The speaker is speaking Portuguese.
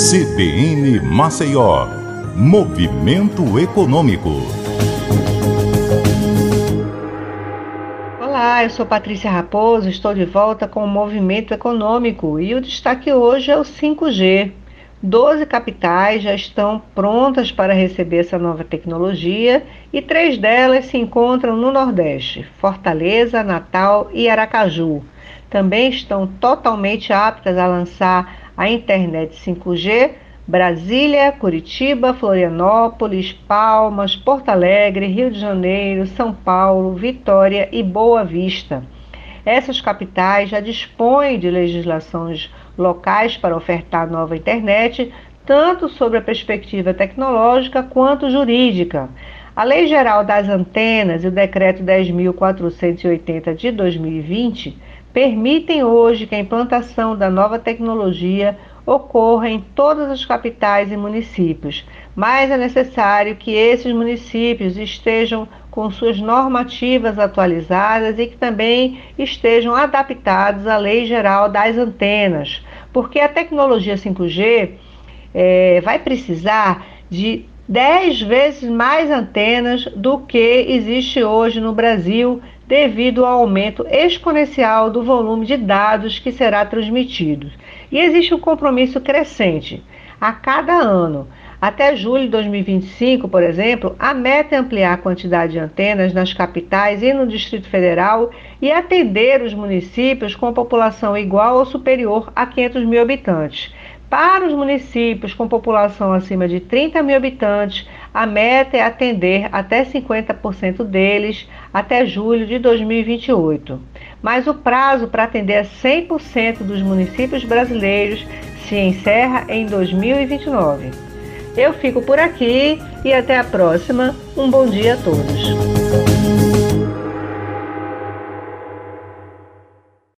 CBN Maceió, Movimento Econômico. Olá, eu sou Patrícia Raposo, estou de volta com o Movimento Econômico e o destaque hoje é o 5G. Doze capitais já estão prontas para receber essa nova tecnologia e três delas se encontram no Nordeste: Fortaleza, Natal e Aracaju. Também estão totalmente aptas a lançar a internet 5G Brasília, Curitiba, Florianópolis, Palmas, Porto Alegre, Rio de Janeiro, São Paulo, Vitória e Boa Vista. Essas capitais já dispõem de legislações locais para ofertar nova internet, tanto sobre a perspectiva tecnológica quanto jurídica. A Lei Geral das Antenas e o Decreto 10.480 de 2020 permitem hoje que a implantação da nova tecnologia ocorra em todas as capitais e municípios, mas é necessário que esses municípios estejam com suas normativas atualizadas e que também estejam adaptados à Lei Geral das Antenas, porque a tecnologia 5G é, vai precisar de 10 vezes mais antenas do que existe hoje no Brasil, devido ao aumento exponencial do volume de dados que será transmitido. E existe um compromisso crescente. A cada ano, até julho de 2025, por exemplo, a meta é ampliar a quantidade de antenas nas capitais e no Distrito Federal e atender os municípios com população igual ou superior a 500 mil habitantes. Para os municípios com população acima de 30 mil habitantes, a meta é atender até 50% deles até julho de 2028. Mas o prazo para atender 100% dos municípios brasileiros se encerra em 2029. Eu fico por aqui e até a próxima. Um bom dia a todos.